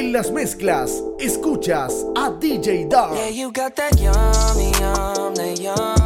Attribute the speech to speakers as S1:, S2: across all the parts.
S1: En las mezclas, escuchas a DJ Dark.
S2: Yeah, you got that yum, yum, that yum.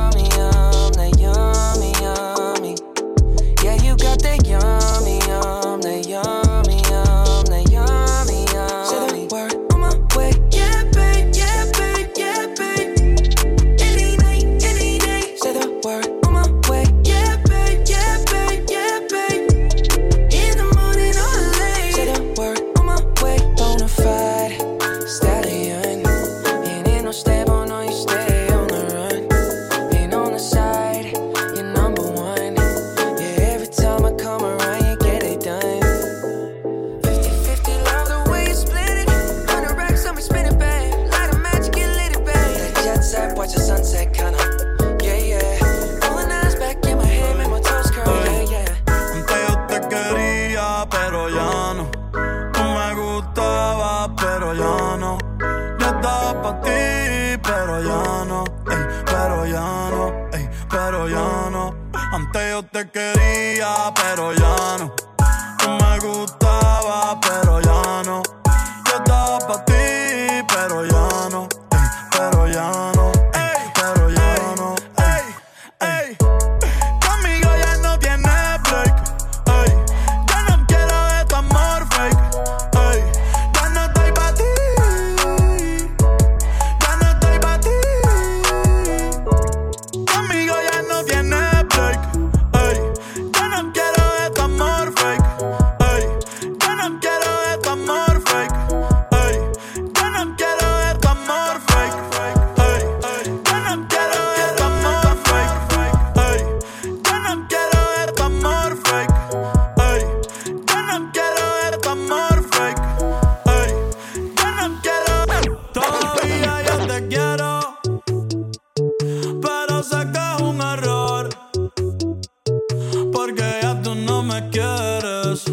S2: me
S3: quieres.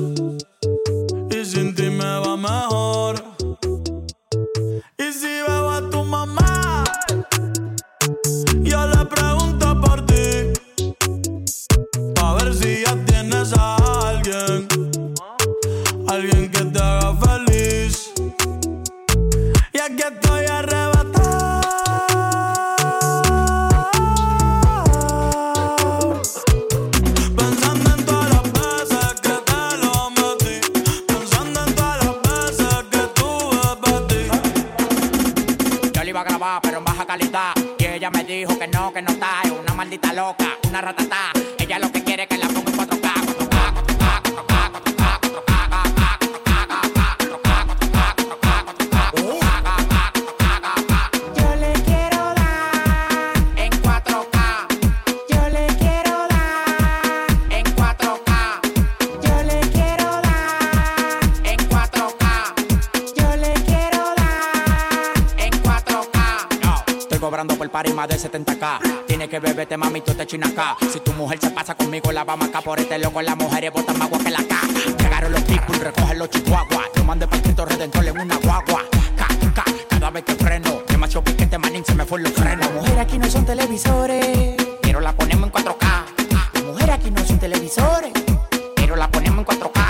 S4: de 70k. Tiene que beberte, mami, tú te acá. Si tu mujer se pasa conmigo, la vamos acá por este loco. Las mujeres botan más agua que la K. Llegaron los people, recogen los chihuahuas. Yo mandé paquito redentor en una guagua. Cada vez que freno. Demasiado piquete, manín, se me fue los frenos.
S5: Las mujeres aquí no son televisores,
S4: pero la ponemos en 4K.
S5: Las mujeres aquí no son televisores,
S4: pero la ponemos en 4K.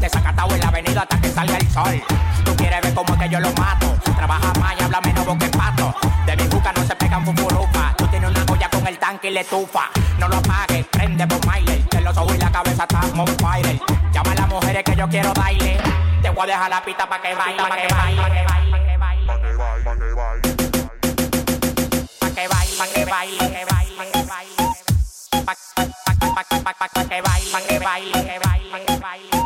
S4: Desacatado en la avenida hasta que salga el sol. Tú quieres ver cómo es que yo lo mato. Trabaja más y habla menos vos pato. De mi boca no se pegan fufurupa. Tú tienes una joya con el tanque y le tufa. No lo apagues, prende por Miley. Que los ojos y la cabeza están on. Llama a las mujeres que yo quiero darle. Te voy a dejar la pita para que baile, para que baile, que baile. Pa' que baile, pa' que baile, pa' que baile, pa' que baile, pa' que baile, pa' que baile, pa' que baile, pa' que baile, que
S6: que que
S1: que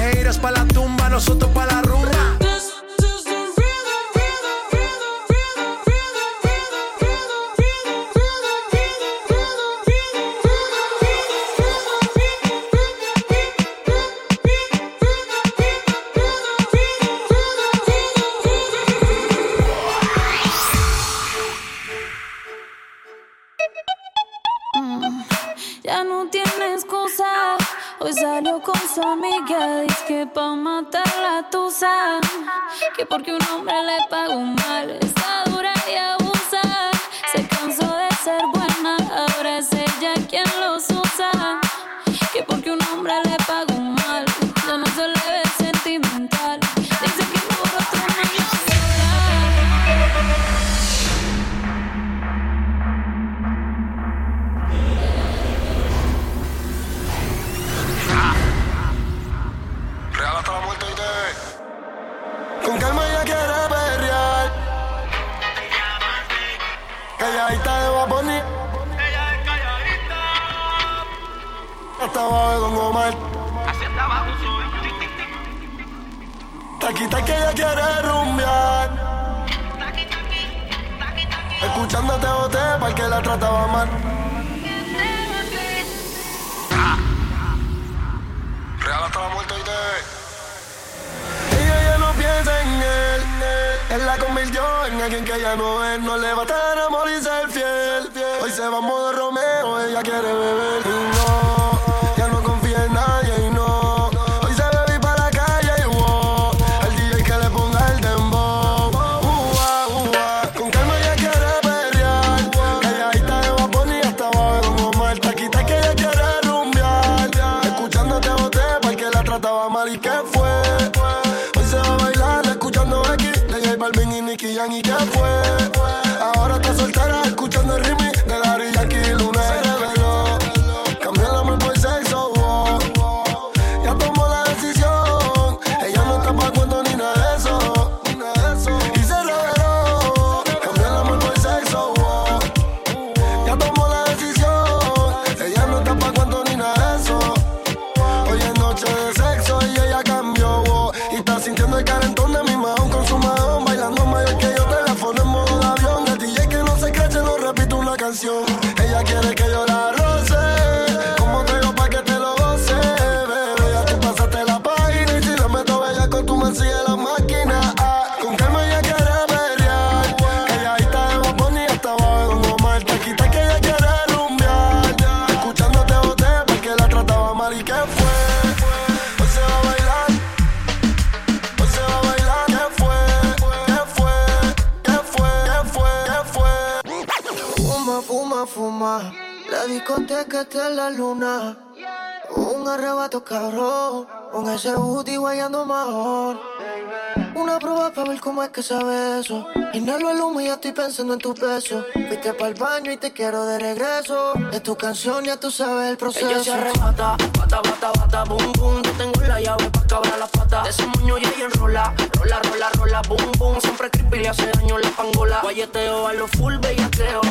S6: Haters pa' la tumba, nosotros pa' la rumba.
S7: Que porque un hombre le pagó mal. Está dura y abusa. Se cansó de ser buena.
S6: Hasta abajo de Don Omar. Taquita que ella quiere rumbear. Escuchándote boté para que la trataba mal. Real hasta la muerte y te Ella ya no piensa en él. Él la convirtió en alguien que ya no es. No le va a estar amor y ser fiel. Hoy se va a modo Romeo. Ella quiere beber Nicky y que fue. Ahora está soltera
S8: discoteca en la luna. Un arrebato cabrón. Con ese booty guayando mejor. Una prueba para ver cómo es que sabe eso. Inhalo el humo y ya estoy pensando en tu peso. Fuiste para el baño y te quiero de regreso. Es tu canción, ya tú sabes el proceso.
S9: Ella se arrebata, bata, bata, bata, boom, boom. Yo tengo la llave pa' cabrar la pata. De ese moño y ella enrola, rola, rola, rola, boom, boom. Siempre creepy le hace daño la pangola. Guayeteo a lo full bellaqueo.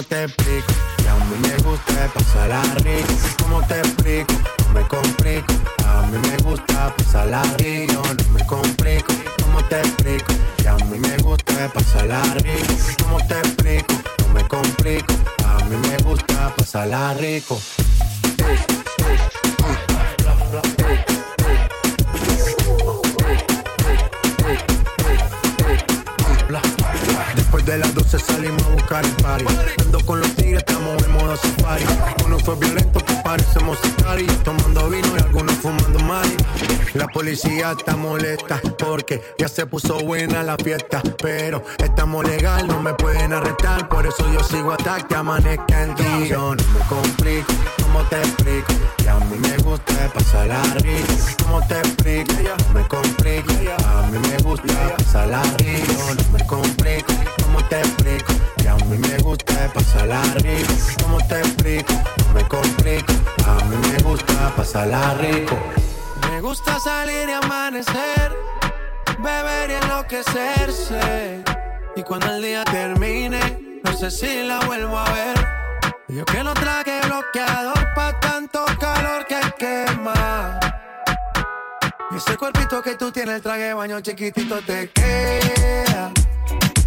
S6: ¿Cómo te explico? Que a mí me gusta pasar rico, ¿cómo te explico?
S10: no me complico. A mí me gusta pasarla rico, no me complico. ¿Cómo te explico? Que a mí me gusta pasarla rico. ¿Cómo te explico? No me complico. A mí me gusta pasarla rico. Después de las 12 salimos a buscar el party. Estamos en modo safari. Uno fue violento que parecemos sicari. Tomando vino y algunos fumando mari. La policía está molesta porque ya se puso buena la fiesta. Pero estamos legal, no me pueden arrestar. Por eso yo sigo hasta que amanezca el día. Yo no me complico, ¿cómo te explico? Que a mí me gusta pasarla rico. ¿Cómo te explico? No me complico. A mí me gusta pasarla rico. No me complico. ¿Cómo te explico? Pasarla rico. ¿Cómo te explico? No me complico. A mí me gusta pasarla rico.
S11: Me gusta salir y amanecer, beber y enloquecerse. Y cuando el día termine, no sé si la vuelvo a ver. Yo que no traje bloqueador pa' tanto calor que quema. Y ese cuerpito que tú tienes, el traje baño chiquitito te queda.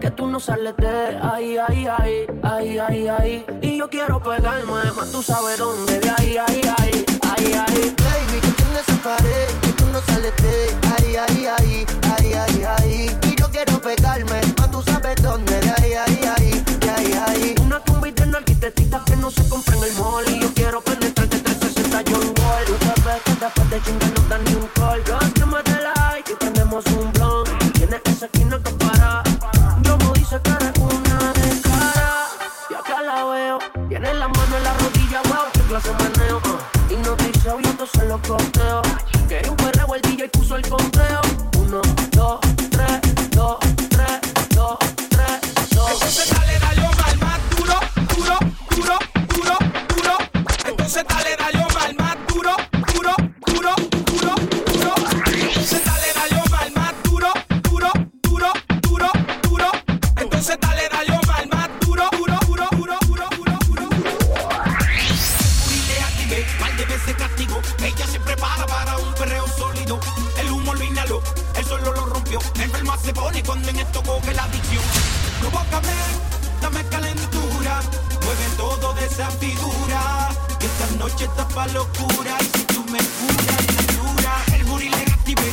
S11: Que
S9: tú no sales de ahí, ahí, ahí, ahí, ahí, ahí. Y yo quiero pegarme, más tú sabes dónde, de ahí, ahí, ahí, ahí, ahí.
S8: Baby, que esa pared que tú no sales de ahí, ahí, ahí, ahí, ahí, ahí. Y yo quiero pegarme,
S12: locura. Y si tú me curas, me dura. El booty le activé,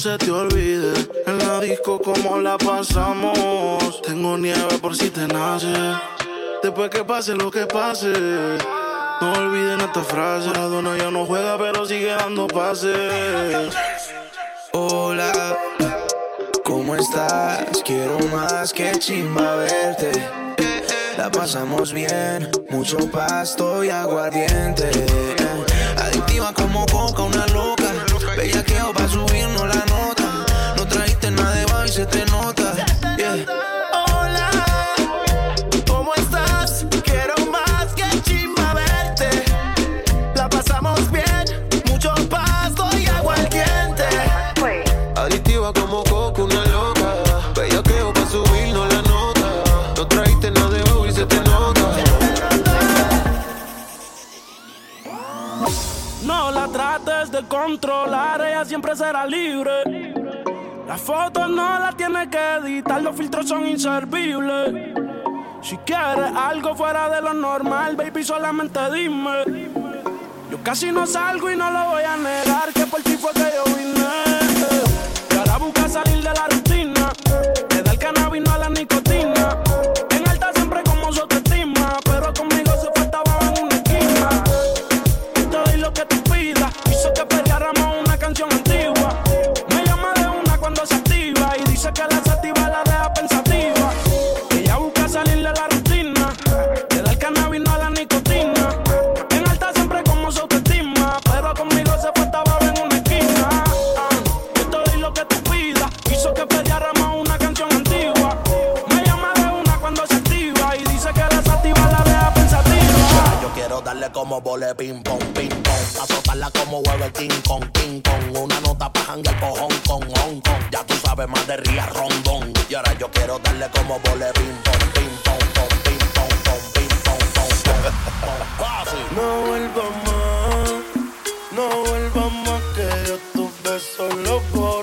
S13: Se te olvide en la disco cómo la pasamos. Tengo nieve por si te nace. Después que pase lo que pase. No olviden esta frase. La dona ya no juega, pero sigue dando pases.
S14: Hola, ¿cómo estás? Quiero más que chimba verte. La pasamos bien, mucho pasto y aguardiente. Adictiva como coca, una loca. Bellaqueo pa' subirnos se te nota. Yeah.
S15: Hola, ¿cómo estás? Quiero más que chimba verte. La pasamos bien, mucho pasto y agua al diente.
S14: Adictiva como coco, una loca. Bella creo para subirnos la nota. No trajiste nada de hoy y se te nota.
S12: No la trates de controlar, ella siempre será libre. Las fotos no las tienes que editar, los filtros son inservibles. Si quieres algo fuera de lo normal, baby, solamente dime. Yo casi no salgo y no lo voy a negar, que por ti fue que yo vine. Y ahora busca salir de la rutina, le da el cannabis no a la niña. loco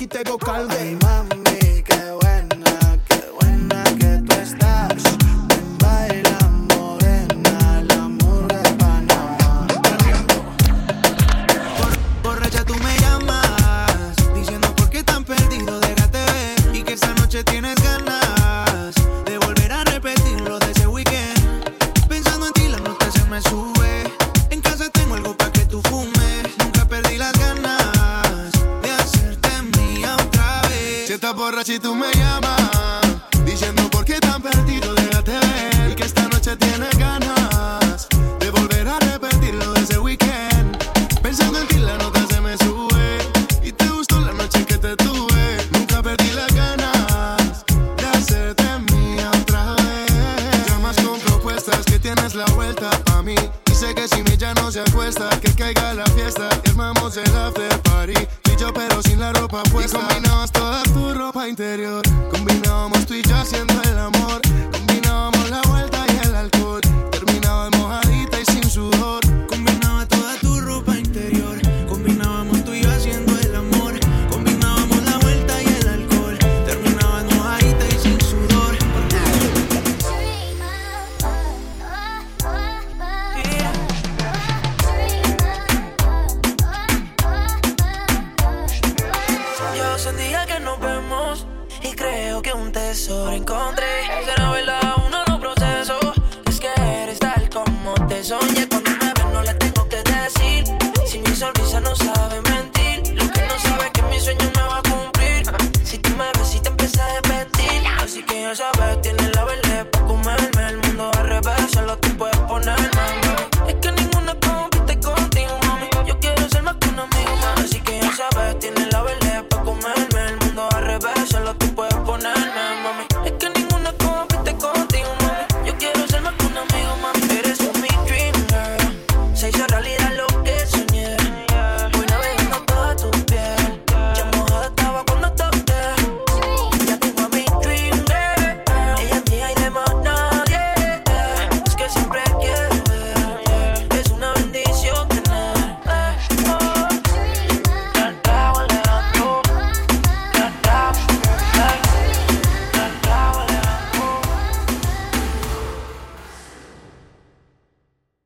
S16: aquí tengo calde.
S11: Borracha y me llamas,